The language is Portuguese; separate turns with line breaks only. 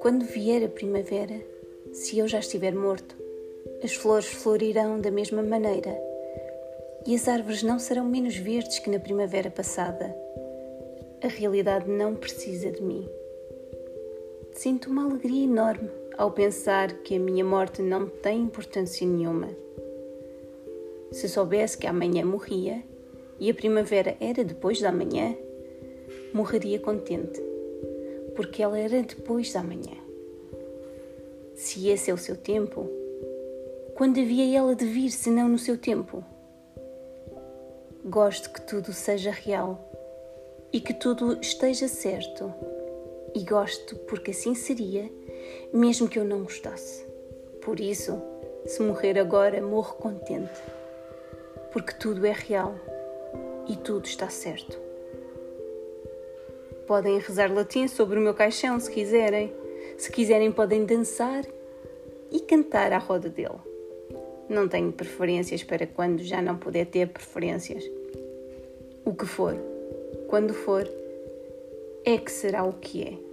Quando vier a primavera, se eu já estiver morto, as flores florirão da mesma maneira e as árvores não serão menos verdes que na primavera passada. A realidade não precisa de mim. Sinto uma alegria enorme ao pensar que a minha morte não tem importância nenhuma. Se soubesse que amanhã morria e a primavera era depois da manhã, morreria contente porque ela era depois da manhã. Se esse é o seu tempo, quando havia ela de vir senão no seu tempo? Gosto que tudo seja real e que tudo esteja certo, e gosto porque assim seria, mesmo que eu não gostasse. Por isso, se morrer agora, morro contente, porque tudo é real e tudo está certo. Podem rezar latim sobre o meu caixão se quiserem. Se quiserem, podem dançar e cantar à roda dele. Não tenho preferências para quando já não puder ter preferências. O que for, quando for, é que será o que é.